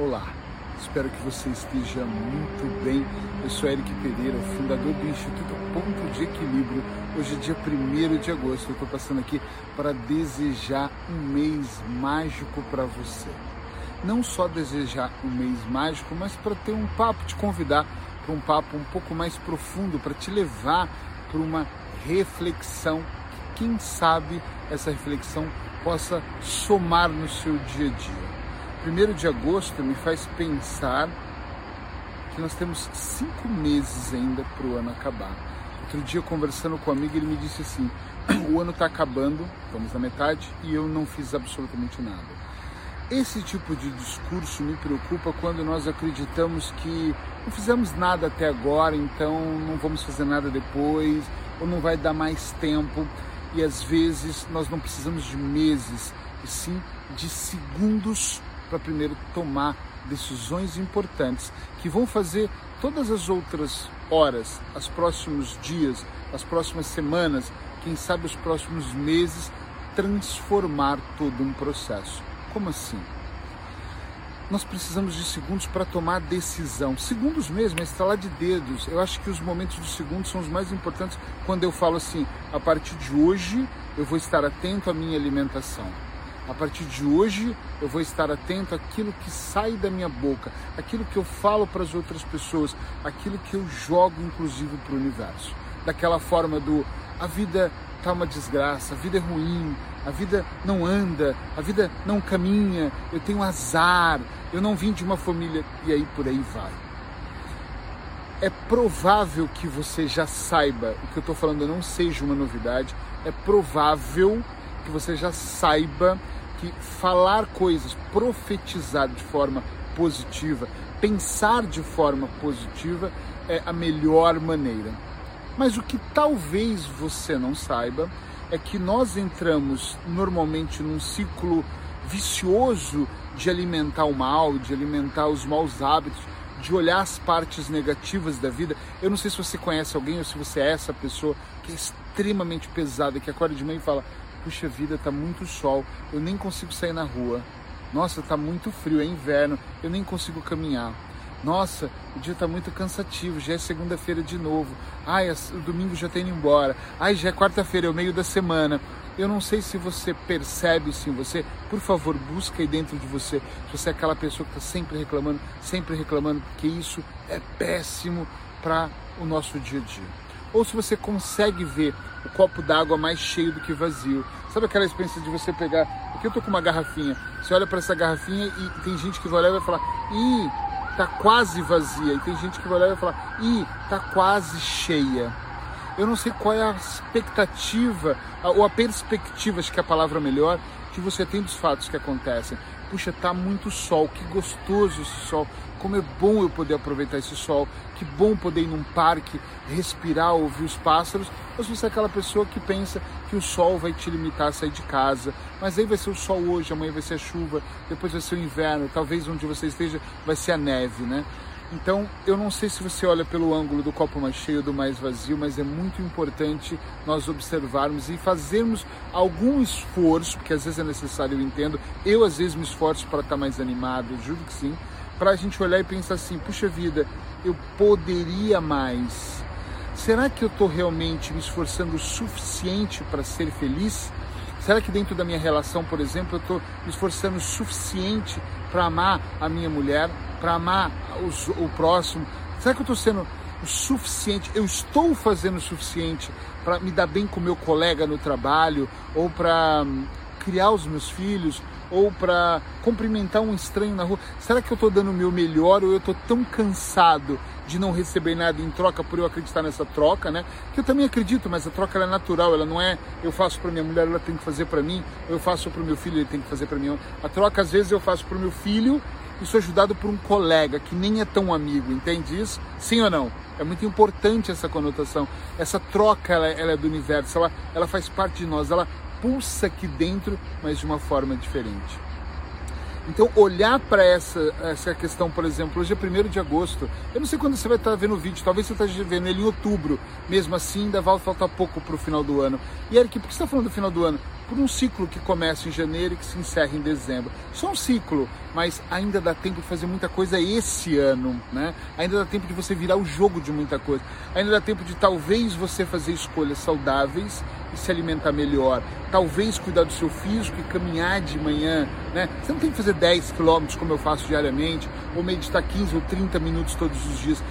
Olá, espero que você esteja muito bem. Eu sou Eric Pereira, fundador do Instituto Ponto de Equilíbrio. Hoje é dia 1 de agosto. Eu estou passando aqui para desejar um mês mágico para você. Não só desejar um mês mágico, mas para ter um papo, te convidar para um papo um pouco mais profundo, para te levar para uma reflexão. Quem sabe essa reflexão possa somar no seu dia a dia. 1 de agosto me faz pensar que nós temos cinco meses ainda para o ano acabar. Outro dia, conversando com um amigo, ele me disse assim: o ano está acabando, estamos na metade, e eu não fiz absolutamente nada. Esse tipo de discurso me preocupa quando nós acreditamos que não fizemos nada até agora, então não vamos fazer nada depois, ou não vai dar mais tempo. E às vezes nós não precisamos de meses, e sim de segundos para primeiro tomar decisões importantes que vão fazer todas as outras horas, os próximos dias, as próximas semanas, quem sabe os próximos meses, transformar todo um processo. Como assim? Nós precisamos de segundos para tomar decisão. Segundos mesmo, é estalar de dedos. Eu acho que os momentos dos segundos são os mais importantes quando eu falo assim: a partir de hoje eu vou estar atento à minha alimentação a partir de hoje eu vou estar atento àquilo que sai da minha boca, aquilo que eu falo para as outras pessoas, aquilo que eu jogo inclusive para o universo. Daquela forma do a vida está uma desgraça, a vida é ruim, a vida não anda, a vida não caminha, eu tenho azar, eu não vim de uma família e aí por aí vai. É provável que você já saiba, o que eu estou falando não seja uma novidade, é provável que você já saiba que falar coisas, profetizar de forma positiva, pensar de forma positiva é a melhor maneira. Mas o que talvez você não saiba é que nós entramos normalmente num ciclo vicioso de alimentar o mal, de alimentar os maus hábitos, de olhar as partes negativas da vida. Eu não sei se você conhece alguém ou se você é essa pessoa que é extremamente pesada, que acorda de manhã e fala: puxa vida, tá muito sol, eu nem consigo sair na rua. Nossa, tá muito frio, é inverno, eu nem consigo caminhar. Nossa, o dia tá muito cansativo, já é segunda-feira de novo. Ai, o domingo já tá indo embora. Ai, já é quarta-feira, é o meio da semana. Eu não sei se você percebe isso em você. Por favor, busca aí dentro de você. Se você é aquela pessoa que está sempre reclamando, sempre reclamando, porque isso é péssimo para o nosso dia a dia ou se você consegue ver o copo d'água mais cheio do que vazio. Sabe aquela experiência de você pegar. Aqui eu tô com uma garrafinha. Você olha para essa garrafinha e tem gente que vai olhar e vai falar: ih, tá quase vazia. E tem gente que vai olhar e vai falar: ih, tá quase cheia. Eu não sei qual é a expectativa, ou a perspectiva, acho que é a palavra melhor, que você tem dos fatos que acontecem. Puxa, tá muito sol, que gostoso esse sol. Como é bom eu poder aproveitar esse sol, que bom poder ir num parque, respirar, ouvir os pássaros, ou se você é aquela pessoa que pensa que o sol vai te limitar a sair de casa, mas aí vai ser o sol hoje, amanhã vai ser a chuva, depois vai ser o inverno, talvez onde você esteja vai ser a neve, né? Então, eu não sei se você olha pelo ângulo do copo mais cheio ou do mais vazio, mas é muito importante nós observarmos e fazermos algum esforço, porque às vezes é necessário, eu entendo. Eu às vezes me esforço para estar mais animado, juro que sim, para a gente olhar e pensar assim: puxa vida, eu poderia mais. Será que eu estou realmente me esforçando o suficiente para ser feliz? Será que dentro da minha relação, por exemplo, eu estou me esforçando o suficiente para amar a minha mulher, para amar os, o próximo? Será que eu estou sendo o suficiente? Eu estou fazendo o suficiente para me dar bem com meu colega no trabalho ou para hum, criar os meus filhos ou para cumprimentar um estranho na rua. Será que eu estou dando o meu melhor ou eu estou tão cansado de não receber nada em troca por eu acreditar nessa troca, né? Que eu também acredito, mas a troca é natural, ela não é eu faço para minha mulher, ela tem que fazer para mim, ou eu faço para o meu filho, ele tem que fazer para mim. A troca às vezes eu faço para o meu filho e sou ajudado por um colega que nem é tão amigo, entende isso? Sim ou não? É muito importante essa conotação. Essa troca ela, ela é do universo, ela, ela faz parte de nós, ela pulsa aqui dentro, mas de uma forma diferente. Então, olhar para essa, essa questão, por exemplo, hoje é 1 de agosto. Eu não sei quando você vai estar vendo o vídeo, talvez você esteja vendo ele em outubro. Mesmo assim, ainda vai faltar pouco para o final do ano. E Eric, por que você está falando do final do ano? Por um ciclo que começa em janeiro e que se encerra em dezembro. Só um ciclo, mas ainda dá tempo de fazer muita coisa esse ano, né? Ainda dá tempo de você virar o jogo de muita coisa. Ainda dá tempo de talvez você fazer escolhas saudáveis e se alimentar melhor. Talvez cuidar do seu físico e caminhar de manhã, né? Você não tem que fazer 10 quilômetros como eu faço diariamente, ou meditar 15 ou 30 minutos todos os dias.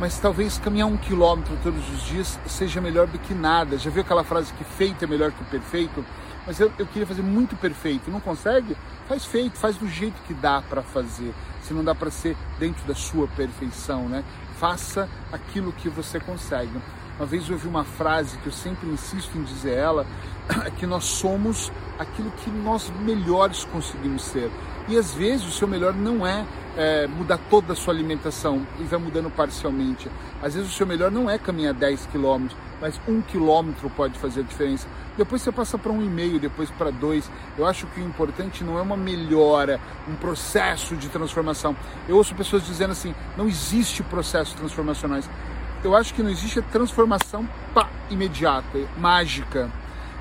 Mas talvez caminhar um quilômetro todos os dias seja melhor do que nada. Já viu aquela frase que feito é melhor que perfeito? Mas eu, eu queria fazer muito perfeito. Não consegue? Faz feito, faz do jeito que dá para fazer. Se não dá para ser dentro da sua perfeição, né? Faça aquilo que você consegue. Uma vez eu ouvi uma frase que eu sempre insisto em dizer ela, é que nós somos aquilo que nós melhores conseguimos ser. E às vezes o seu melhor não é, é, mudar toda a sua alimentação e vai mudando parcialmente. Às vezes o seu melhor não é caminhar 10 quilômetros, mas um quilômetro pode fazer a diferença. Depois você passa para um e meio, depois para dois. Eu acho que o importante não é uma melhora, um processo de transformação. Eu ouço pessoas dizendo assim: não existe processos transformacionais eu acho que não existe transformação pá, imediata, mágica.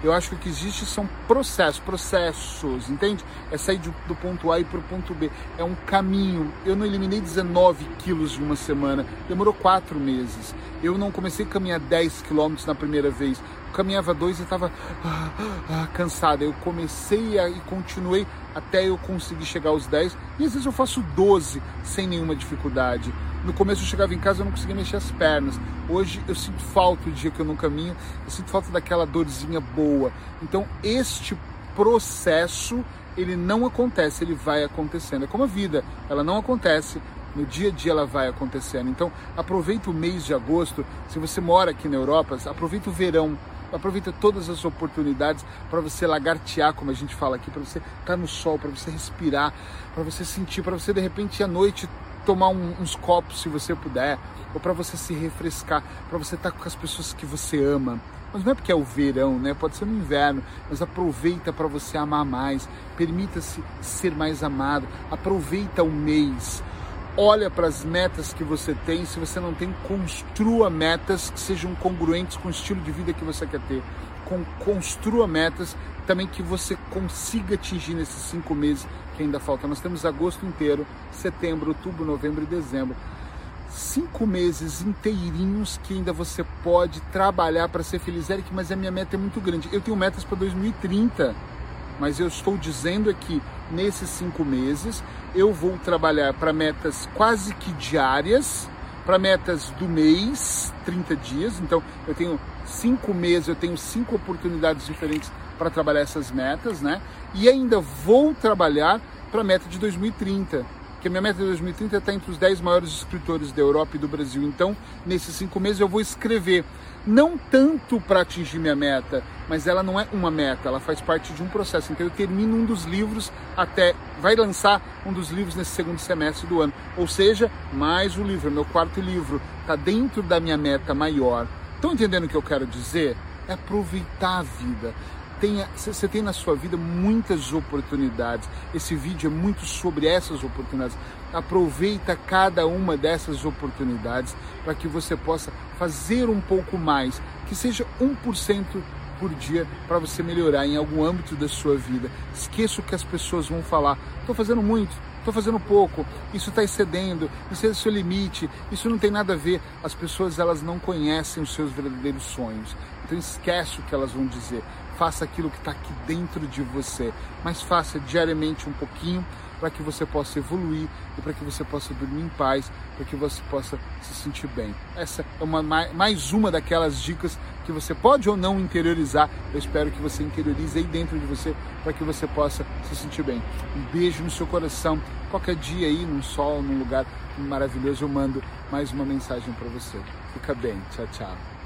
Eu acho que o que existe são processos, processos, entende? É sair do, do ponto A e para o ponto B. É um caminho. Eu não eliminei 19 quilos em uma semana, demorou quatro meses. Eu não comecei a caminhar 10 quilômetros na primeira vez. Caminhava dois e estava ah, ah, cansada. Eu comecei a, e continuei até eu conseguir chegar aos 10. E às vezes eu faço 12 sem nenhuma dificuldade. No começo eu chegava em casa eu não conseguia mexer as pernas. Hoje eu sinto falta o dia que eu não caminho, eu sinto falta daquela dorzinha boa. Então este processo ele não acontece, ele vai acontecendo. É como a vida, ela não acontece, no dia a dia ela vai acontecendo. Então aproveita o mês de agosto, se você mora aqui na Europa, aproveita o verão, aproveita todas as oportunidades para você lagartear, como a gente fala aqui, para você estar tá no sol, para você respirar, para você sentir, para você de repente à noite tomar um, uns copos se você puder, ou para você se refrescar, para você estar tá com as pessoas que você ama. Mas não é porque é o verão, né? Pode ser no inverno, mas aproveita para você amar mais, permita-se ser mais amado, aproveita o mês. Olha para as metas que você tem, se você não tem, construa metas que sejam congruentes com o estilo de vida que você quer ter. Construa metas também que você consiga atingir nesses cinco meses que ainda falta. Nós temos agosto inteiro, setembro, outubro, novembro e dezembro. Cinco meses inteirinhos que ainda você pode trabalhar para ser feliz, Eric, mas a minha meta é muito grande. Eu tenho metas para 2030, mas eu estou dizendo aqui, nesses cinco meses, eu vou trabalhar para metas quase que diárias, para metas do mês, 30 dias. Então, eu tenho cinco meses, eu tenho cinco oportunidades diferentes para trabalhar essas metas, né? E ainda vou trabalhar para a meta de 2030, que a minha meta de 2030 está entre os 10 maiores escritores da Europa e do Brasil. Então, nesses cinco meses eu vou escrever, não tanto para atingir minha meta, mas ela não é uma meta, ela faz parte de um processo. Então, eu termino um dos livros até, vai lançar um dos livros nesse segundo semestre do ano. Ou seja, mais um livro, meu quarto livro, está dentro da minha meta maior. Estão entendendo o que eu quero dizer? É aproveitar a vida tenha, você tem na sua vida muitas oportunidades. Esse vídeo é muito sobre essas oportunidades. Aproveita cada uma dessas oportunidades para que você possa fazer um pouco mais, que seja 1% por dia para você melhorar em algum âmbito da sua vida. Esqueça o que as pessoas vão falar. Estou fazendo muito, estou fazendo pouco, isso está excedendo, isso é o seu limite, isso não tem nada a ver. As pessoas elas não conhecem os seus verdadeiros sonhos. Então esquece o que elas vão dizer. Faça aquilo que está aqui dentro de você, mas faça diariamente um pouquinho para que você possa evoluir e para que você possa dormir em paz, para que você possa se sentir bem. Essa é uma, mais uma daquelas dicas que você pode ou não interiorizar. Eu espero que você interiorize aí dentro de você para que você possa se sentir bem. Um beijo no seu coração. Qualquer dia aí, num sol, num lugar maravilhoso, eu mando mais uma mensagem para você. Fica bem. Tchau, tchau.